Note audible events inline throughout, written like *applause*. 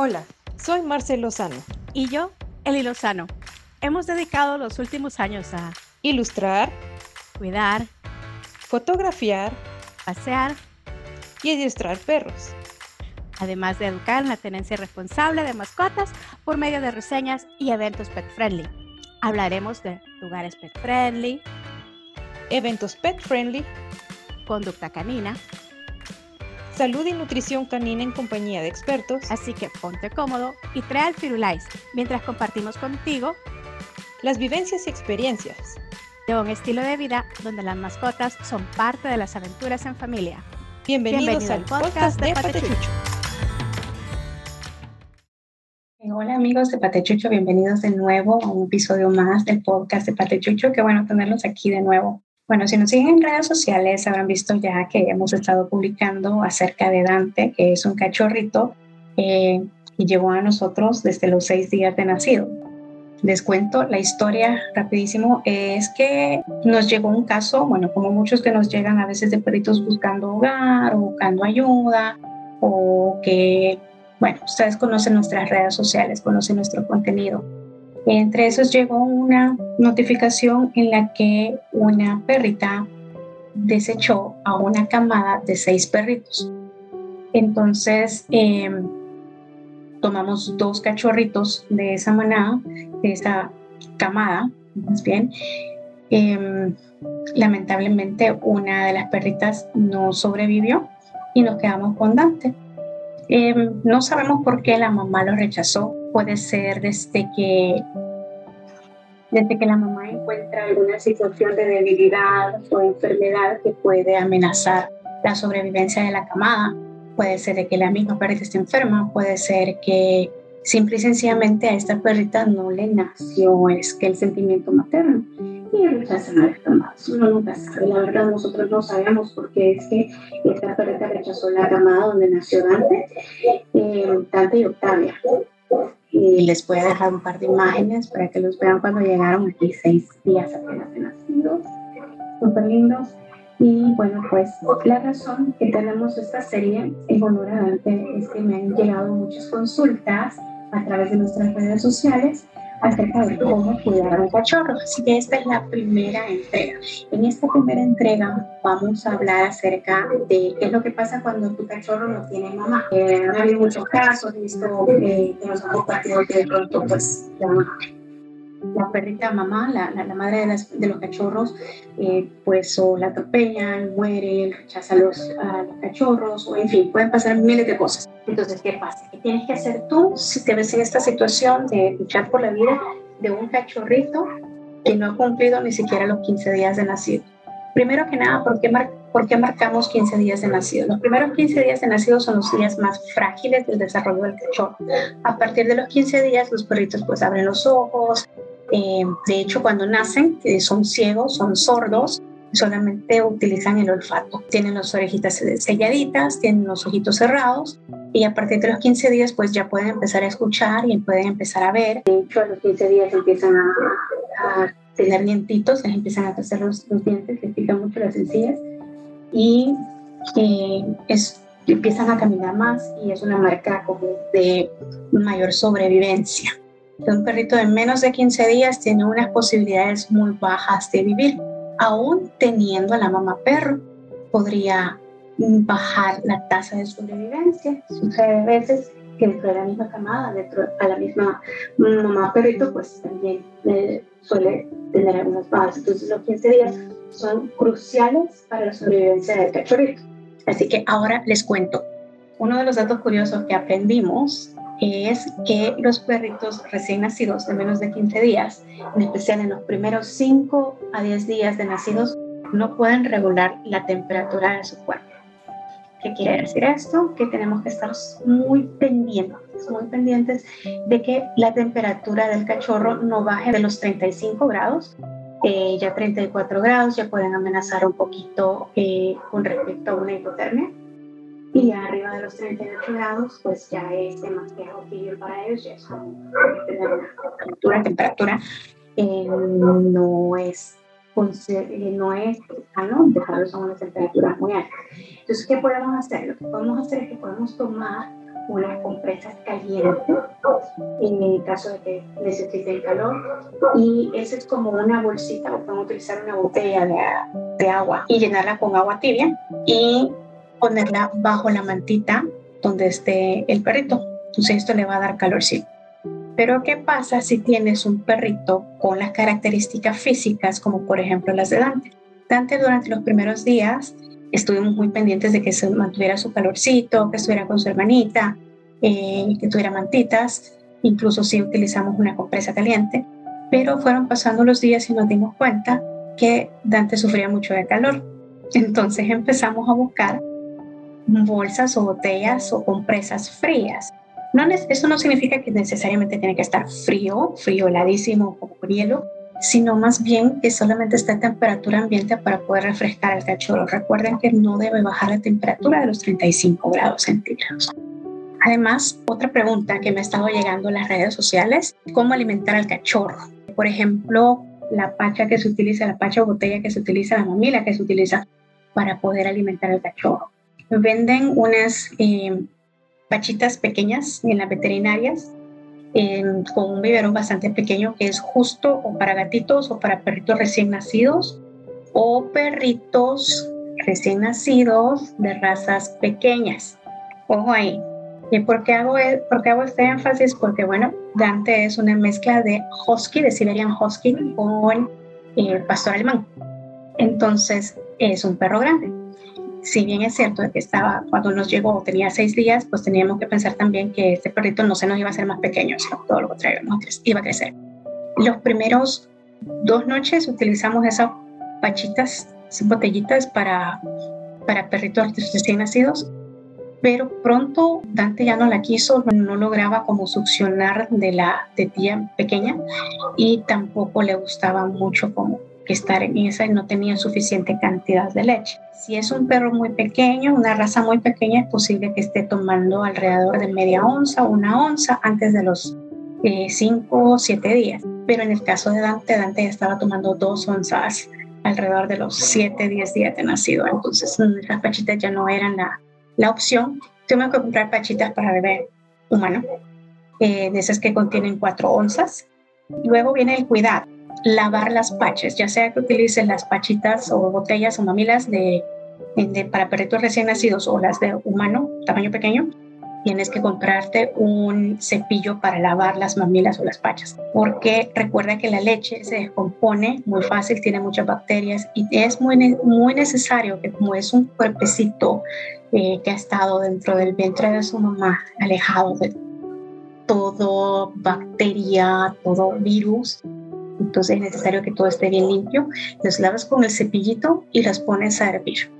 Hola, soy Marcel Lozano. Y yo, Eli Lozano. Hemos dedicado los últimos años a ilustrar, cuidar, fotografiar, pasear y adiestrar perros. Además de educar en la tenencia responsable de mascotas por medio de reseñas y eventos pet friendly. Hablaremos de lugares pet friendly, eventos pet friendly, conducta canina, salud y nutrición canina en compañía de expertos. Así que ponte cómodo y trae al Firulais mientras compartimos contigo las vivencias y experiencias de un estilo de vida donde las mascotas son parte de las aventuras en familia. Bienvenidos al podcast, de Patechucho. Hola amigos de Patechucho, bienvenidos de nuevo a un episodio más del podcast de Patechucho. Qué bueno tenerlos aquí de nuevo. Bueno, si nos siguen en redes sociales habrán visto ya que hemos estado publicando acerca de Dante, que es un cachorrito eh, y llegó a nosotros desde los seis días de nacido. Les cuento la historia rapidísimo. Es que nos llegó un caso, bueno, como muchos que nos llegan a veces de perritos buscando hogar o buscando ayuda o que, bueno, ustedes conocen nuestras redes sociales, conocen nuestro contenido entre esos llegó una notificación en la que una perrita desechó a una camada de seis perritos. Entonces, em, tomamos dos cachorritos de esa manada, de esa camada, más bien. Em, lamentablemente, una de las perritas no sobrevivió y nos quedamos con Dante. Em, no sabemos por qué la mamá lo rechazó. Puede ser desde que, desde que la mamá encuentra alguna situación de debilidad o enfermedad que puede amenazar la sobrevivencia de la camada. Puede ser de que la misma perrita esté enferma, puede ser que simple y sencillamente a esta perrita no le nació es que el sentimiento materno y rechazan a las Uno nunca sabe, la verdad nosotros no sabemos por qué es que esta perrita rechazó la camada donde nació Dante, eh, Dante y Octavia. Y les a dejar un par de imágenes para que los vean cuando llegaron aquí seis días apenas de nacidos. Súper lindos. Y bueno, pues la razón que tenemos esta serie en honor a Dante es que me han llegado muchas consultas a través de nuestras redes sociales acerca de cómo cuidar un cachorro. Así que esta es la primera entrega. En esta primera entrega vamos a hablar acerca de qué es lo que pasa cuando tu cachorro no tiene mamá. Eh, ha habido muchos casos, visto eh, que nos han compartido que de pronto pues la la perrita mamá, la, madre de, los cachorros, eh, pues la atropellan, muere, rechaza los, a los cachorros, o en fin, pueden pasar miles de cosas. Entonces, ¿qué pasa? ¿Qué tienes que hacer tú si te ves en esta situación de luchar por la vida de un cachorrito que no ha cumplido ni siquiera los 15 días de nacido? Primero que nada, ¿por qué, ¿por qué marcamos 15 días de nacido? Los primeros 15 días de nacido son los días más frágiles del desarrollo del cachorro. A partir de los 15 días, los perritos pues abren los ojos, eh, de hecho, cuando nacen, son ciegos, son sordos, solamente utilizan el olfato. Tienen las orejitas selladitas, tienen los ojitos cerrados y a partir de los 15 días pues ya pueden empezar a escuchar y pueden empezar a ver. De hecho, a los 15 días empiezan a, tener dientitos, les empiezan a crecer los, dientes, les pican mucho las encías y eh, empiezan a caminar más y es una marca como de mayor sobrevivencia un perrito de menos de 15 días tiene unas posibilidades muy bajas de vivir. Aún teniendo a la mamá perro, podría bajar la tasa de sobrevivencia. Sucede a veces que dentro de la misma camada, dentro a la misma mamá perrito, pues también eh, suele tener algunas bajas. Entonces los 15 días son cruciales para la sobrevivencia del cachorrito. Así que ahora les cuento. Uno de los datos curiosos que aprendimos es que los perritos recién nacidos de menos de 15 días, en especial en los primeros 5 a 10 días de nacidos, no pueden regular la temperatura de su cuerpo. ¿Qué quiere decir esto? Que tenemos que estar muy pendientes, muy pendientes de que la temperatura del cachorro no baje de los 35 grados. Eh, ya 34 grados ya pueden amenazar un poquito eh, con respecto a una hipotermia y arriba de los 38 grados, pues ya es demasiado frío para ellos, ya es tener una temperatura, temperatura eh, no es eh, no es sano dejarlos a una temperatura muy alta. Entonces, ¿qué podemos hacer? Lo que podemos hacer es que podemos tomar unas compresas calientes caliente en caso de que necesite el calor. Y esa es como una bolsita, o pueden utilizar una botella de, de agua y llenarla con agua tibia y ponerla bajo la mantita donde esté el perrito. Entonces esto le va a dar calorcito. Pero ¿qué pasa si tienes un perrito con las características físicas como por ejemplo las de Dante? Dante durante los primeros días estuvimos muy pendientes de que se mantuviera su calorcito, que estuviera con su hermanita, eh, que tuviera mantitas, incluso si utilizamos una compresa caliente, pero fueron pasando los días y nos dimos cuenta que Dante sufría mucho de calor. Entonces empezamos a buscar bolsas o botellas o compresas frías. No, eso no significa que necesariamente tiene que estar frío, frío heladísimo como hielo, sino más bien que solamente está a temperatura ambiente para poder refrescar al cachorro. Recuerden que no debe bajar la temperatura de los 35 grados centígrados. Además, otra pregunta que me ha estado llegando en las redes sociales, ¿cómo alimentar al cachorro? Por ejemplo, la pacha que se utiliza, la pacha o botella que se utiliza, la mamila que se utiliza para poder alimentar al cachorro. Venden unas eh, pequeñas en las veterinarias con un biberón bastante pequeño que es justo o para gatitos o para perritos recién nacidos o perritos recién nacidos de razas pequeñas. Ojo ahí. ¿Y por qué hago, e, por qué hago este énfasis? Porque, bueno, Dante es una mezcla de Husky, de Siberian Husky, con eh, pastor alemán. Entonces, es un perro grande si bien es cierto que estaba, cuando nos llegó tenía seis días, pues teníamos que pensar también que este perrito no se nos iba a hacer más pequeño, sino todo lo contrario, iba a crecer. Los primeros dos noches utilizamos esas pachitas, esas botellitas para, para perritos recién nacidos, pero pronto Dante ya no la quiso, no lograba como succionar de la tetilla pequeña y tampoco le gustaba mucho como que estar en esa y no tenía suficiente cantidad de leche. Si es un perro muy pequeño, una raza muy pequeña, es posible que esté tomando alrededor de media onza una onza antes de los 5 o 7 días. Pero en el caso de Dante, Dante ya estaba tomando dos onzas alrededor de los 7, 10 días de nacido. Entonces las pachitas ya no eran la, la opción. Tengo que comprar pachitas para bebé humano, eh, de esas que contienen 4 onzas. Luego viene el cuidado lavar las paches, ya sea que utilices las pachitas o botellas o mamilas de, para perritos recién nacidos o las de humano, tamaño pequeño, tienes que comprarte un cepillo para lavar las mamilas o las pachas, porque recuerda que la leche se descompone muy fácil, tiene muchas bacterias y es muy, necesario que como es un cuerpecito eh, que ha estado dentro del vientre de su mamá, alejado de todo bacteria, todo virus, entonces es necesario que todo esté bien limpio. Los lavas con el cepillito y las pones a hervir.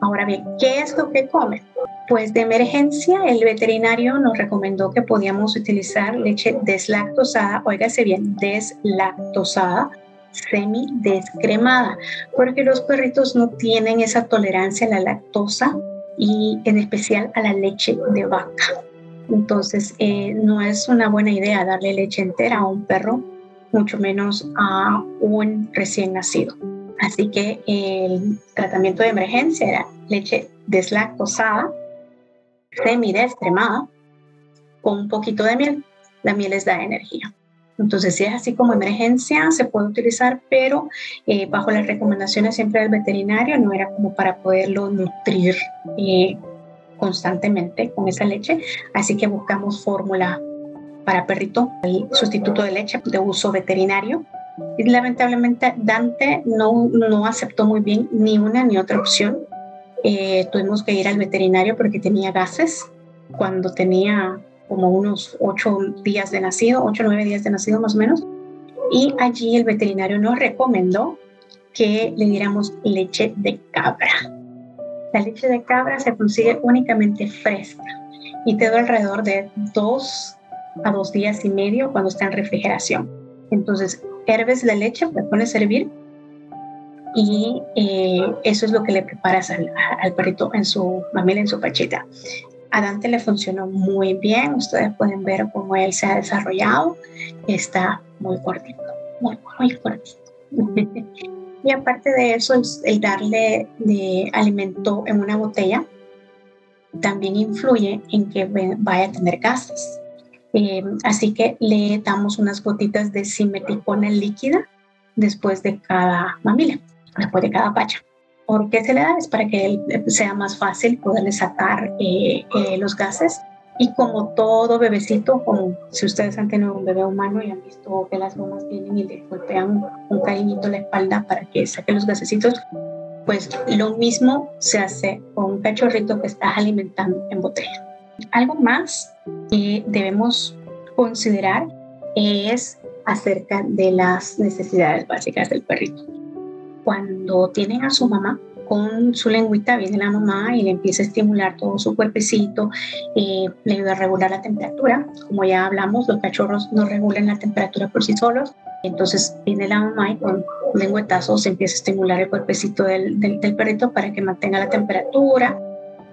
Ahora bien, ¿qué es lo que comen? Pues de emergencia el veterinario nos recomendó que podíamos utilizar leche deslactosada, óigase bien, deslactosada, semi-descremada, porque los perritos no tienen esa tolerancia a la lactosa y en especial a la leche de vaca. Entonces, eh, no es una buena idea darle leche entera a un perro mucho menos a un recién nacido. Así que el tratamiento de emergencia era leche deslactosada, semidescremada, con un poquito de miel. La miel les da energía. Entonces, si es así como emergencia, se puede utilizar, pero eh, bajo las recomendaciones siempre del veterinario, no era como para poderlo nutrir eh, constantemente con esa leche. Así que buscamos fórmula para perrito, el sustituto de leche de uso veterinario. Y lamentablemente Dante no, no aceptó muy bien ni una ni otra opción. Eh, tuvimos que ir al veterinario porque tenía gases cuando tenía como unos ocho días de nacido, ocho o nueve días de nacido más o menos. Y allí el veterinario nos recomendó que le diéramos leche de cabra. La leche de cabra se consigue únicamente fresca y te da alrededor de dos a dos días y medio cuando está en refrigeración. Entonces, herves la leche, la pones a hervir y eh, eso es lo que le preparas al, perrito en su mamila, en su pachita. A Dante le funcionó muy bien, ustedes pueden ver cómo él se ha desarrollado, está muy cortito, muy, muy cortito. *laughs* y aparte de eso, el darle de alimento en una botella también influye en que vaya a tener gases Eh, así que le damos unas gotitas de simeticona líquida después de cada mamila, después de cada pacha. ¿Por qué se le da? Es para que sea más fácil poderle sacar eh, eh, los gases. Y como todo bebecito, como si ustedes han tenido un bebé humano y han visto que las mamás vienen y le golpean un cariñito la espalda para que saque los gasecitos, pues lo mismo se hace con un cachorrito que estás alimentando en botella. Algo más que debemos considerar es acerca de las necesidades básicas del perrito. Cuando tienen a su mamá, con su lengüita viene la mamá y le empieza a estimular todo su cuerpecito, eh, le ayuda a regular la temperatura. Como ya hablamos, los cachorros no regulan la temperatura por sí solos. Entonces viene la mamá y con lengüetazos empieza a estimular el cuerpecito del, del perrito para que mantenga la temperatura,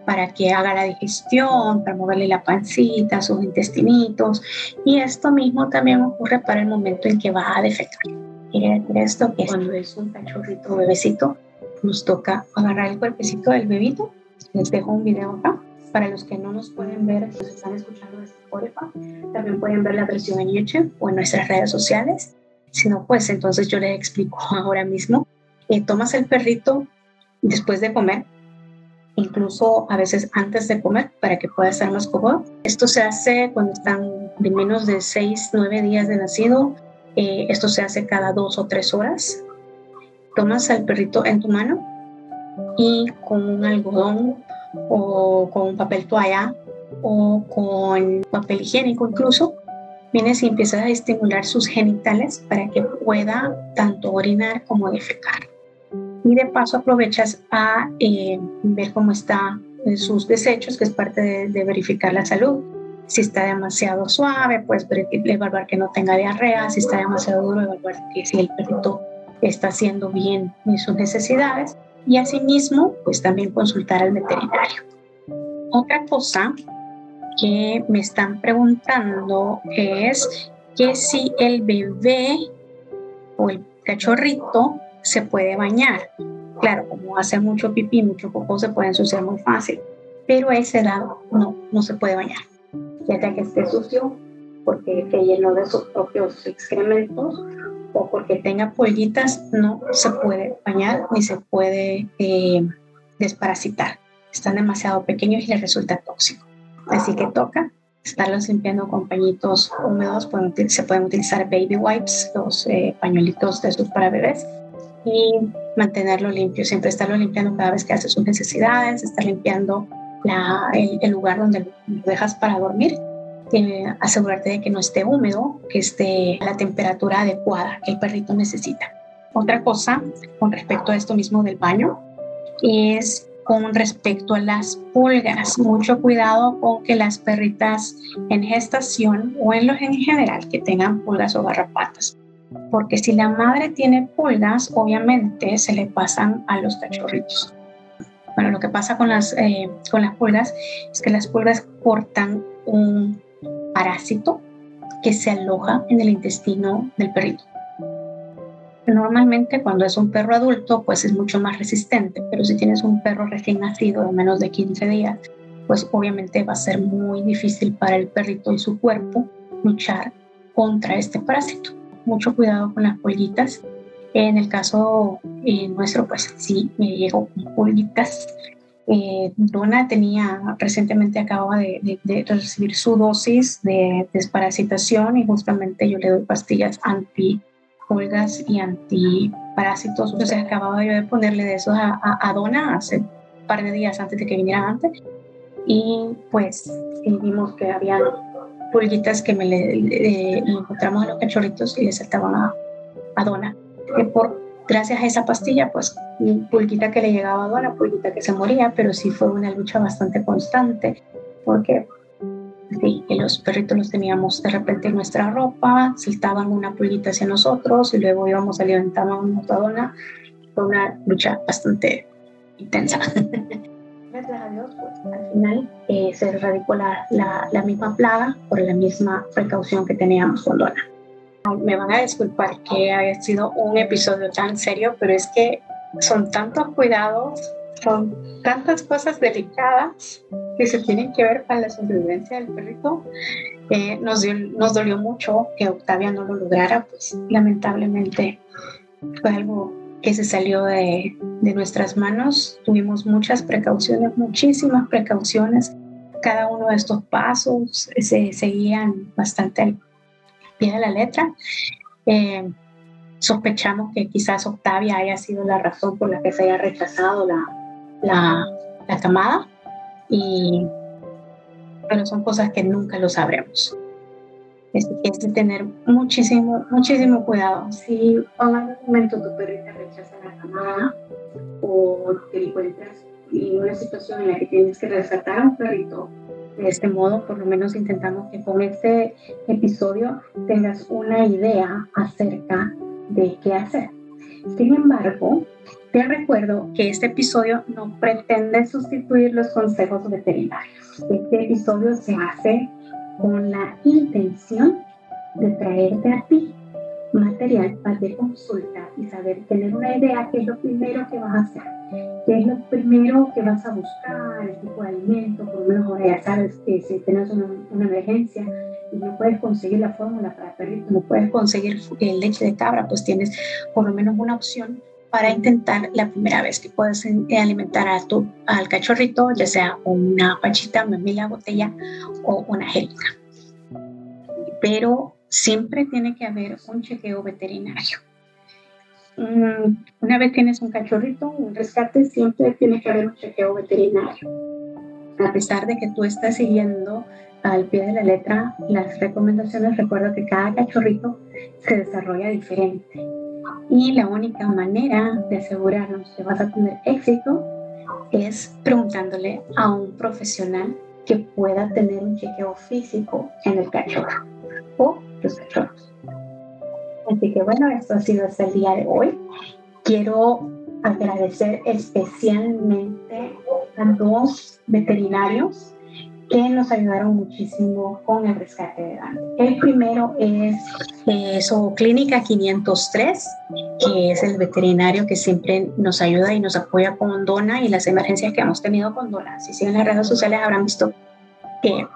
para que haga la digestión, para moverle la pancita, sus intestinitos. Y esto mismo también ocurre para el momento en que va a defecar. Quiere decir esto que cuando es un cachorrito bebecito, nos toca agarrar el cuerpecito del bebito. Les dejo un video acá. Para los que no nos pueden ver, nos están escuchando desde Spotify, también pueden ver la versión en YouTube o en nuestras redes sociales. Si no, pues entonces yo les explico *laughs* ahora mismo. Eh, tomas el perrito después de comer, incluso a veces antes de comer para que pueda estar más cómodo. Esto se hace cuando están de menos de 6, 9 días de nacido. Eh, esto se hace cada dos o tres horas. Tomas al perrito en tu mano y con un algodón o con un papel toalla o con papel higiénico incluso, vienes y empiezas a estimular sus genitales para que pueda tanto orinar como defecar y de paso aprovechas a eh, ver cómo está sus desechos, que es parte de, verificar la salud. Si está demasiado suave, pues evaluar que no tenga diarrea. Si está demasiado duro, evaluar que si el perrito está haciendo bien sus necesidades. Y asimismo, pues también consultar al veterinario. Otra cosa que me están preguntando es que si el bebé o el cachorrito se puede bañar. Claro, como hace mucho pipí, mucho popó, se puede ensuciar muy fácil, pero a esa edad no, no se puede bañar. Ya sea que esté sucio, porque esté lleno de sus propios excrementos o porque tenga pollitas, no se puede bañar ni se puede eh, desparasitar. Están demasiado pequeños y les resulta tóxico. Así que toca estarlos limpiando con pañitos húmedos. se pueden utilizar baby wipes, los eh, pañuelitos de estos para bebés y mantenerlo limpio, siempre estarlo limpiando cada vez que hace sus necesidades, estar limpiando el, lugar donde lo dejas para dormir, asegurarte de que no esté húmedo, que esté a la temperatura adecuada que el perrito necesita. Otra cosa con respecto a esto mismo del baño es con respecto a las pulgas. Mucho cuidado con que las perritas en gestación o en los en general que tengan pulgas o garrapatas porque si la madre tiene pulgas, obviamente se le pasan a los cachorritos. Bueno, lo que pasa con las, eh, con las pulgas es que las pulgas portan un parásito que se aloja en el intestino del perrito. Normalmente cuando es un perro adulto, pues es mucho más resistente, pero si tienes un perro recién nacido de menos de 15 días, pues obviamente va a ser muy difícil para el perrito y su cuerpo luchar contra este parásito mucho cuidado con las pollitas. En el caso eh, nuestro, pues sí, me llegó con pollitas. Eh, Dona tenía, recientemente acababa de, recibir su dosis de desparasitación y justamente yo le doy pastillas anti pulgas y antiparásitos. Entonces acababa yo de ponerle de eso a, a, Dona hace un par de días antes de que viniera antes. Y pues vimos que había pulguitas que me le, encontramos a los cachorritos y le saltaban a, a Dona. Por, gracias a esa pastilla, pues pulguita que le llegaba a Dona, pulguita que se moría, pero sí fue una lucha bastante constante porque sí, los perritos los teníamos de repente en nuestra ropa, saltaban una pulguita hacia nosotros y luego íbamos a levantar una Dona. Fue una lucha bastante intensa. *laughs* gracias a Dios, pues, al final eh, se erradicó la, la, misma plaga por la misma precaución que teníamos con Dona. Me van a disculpar que haya sido un episodio tan serio, pero es que son tantos cuidados, son tantas cosas delicadas que se tienen que ver para la sobrevivencia del perrito. Eh, nos, nos dolió mucho que Octavia no lo lograra, pues lamentablemente fue algo que se salió de, de nuestras manos. Tuvimos muchas precauciones, muchísimas precauciones. Cada uno de estos pasos se seguían bastante al pie de la letra. Eh, sospechamos que quizás Octavia haya sido la razón por la que se haya rechazado la, la, la camada, y, pero son cosas que nunca lo sabremos. Es, es, tener muchísimo, muchísimo cuidado. Si en algún momento tu perrita rechaza la camada o te encuentras en una situación en la que tienes que resaltar a un perrito de este modo, por lo menos intentamos que con este episodio tengas una idea acerca de qué hacer. Sin embargo, te recuerdo que este episodio no pretende sustituir los consejos veterinarios. Este episodio se hace con la intención de traerte a ti material para consultar y saber, tener una idea qué es lo primero que vas a hacer, qué es lo primero que vas a buscar, el tipo de alimento, por lo menos ya sabes que si tienes una, una emergencia y no puedes conseguir la fórmula para perrito, no puedes conseguir leche de cabra, pues tienes por lo menos una opción para intentar la primera vez que puedes eh, alimentar a tu, al cachorrito, ya sea una pachita, mamila, botella o una jeringa. Pero siempre tiene que haber un chequeo veterinario. Mm, una vez tienes un cachorrito, un rescate, siempre tiene que haber un chequeo veterinario. A pesar de que tú estás siguiendo al pie de la letra las recomendaciones, recuerdo que cada cachorrito se desarrolla diferente. Y la única manera de asegurarnos que vas a tener éxito es preguntándole a un profesional que pueda tener un chequeo físico en el cachorro o los cachorros. Así que bueno, esto ha sido hasta el día de hoy. Quiero agradecer especialmente a dos veterinarios que nos ayudaron muchísimo con el rescate de Dante. El primero es eh, Clínica 503, que es el veterinario que siempre nos ayuda y nos apoya con Dona y las emergencias que hemos tenido con Dona. Si siguen las redes sociales habrán visto que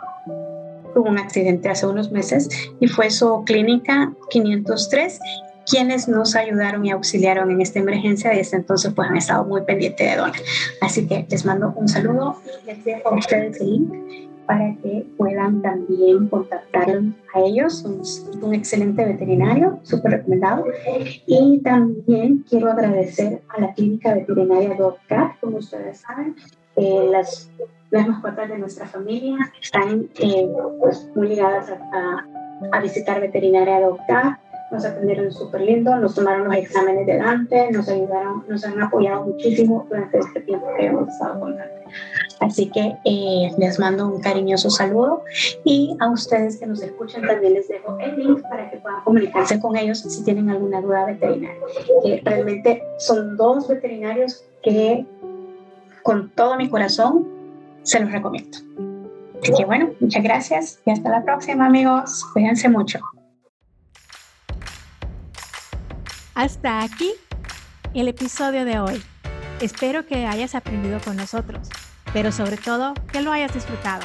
tuvo un accidente hace unos meses y fue su clínica 503 quienes nos ayudaron y auxiliaron en esta emergencia y desde entonces pues han estado muy pendientes de Dona. Así que les mando un saludo y les dejo a ustedes el link para que puedan también contactar a ellos. Son un excelente veterinario, súper recomendado. Y también quiero agradecer a la clínica veterinaria DocCat, como ustedes saben, eh, las las mascotas de nuestra familia están eh, pues, muy ligadas a, a, visitar veterinaria doctor. Nos atendieron súper lindo, nos tomaron los exámenes delante, nos ayudaron, nos han apoyado muchísimo durante este tiempo que hemos estado con Así que eh, les mando un cariñoso saludo y a ustedes que nos escuchan también les dejo el link para que puedan comunicarse con ellos si tienen alguna duda veterinaria. realmente son dos veterinarios que con todo mi corazón se los recomiendo. Así que bueno, muchas gracias y hasta la próxima amigos. Cuídense mucho. Hasta aquí el episodio de hoy. Espero que hayas aprendido con nosotros, pero sobre todo que lo hayas disfrutado.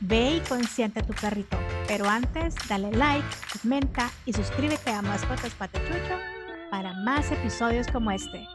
Ve y consiente tu perrito, pero antes dale like, comenta y suscríbete a Mascotas Patechucho para más episodios como este.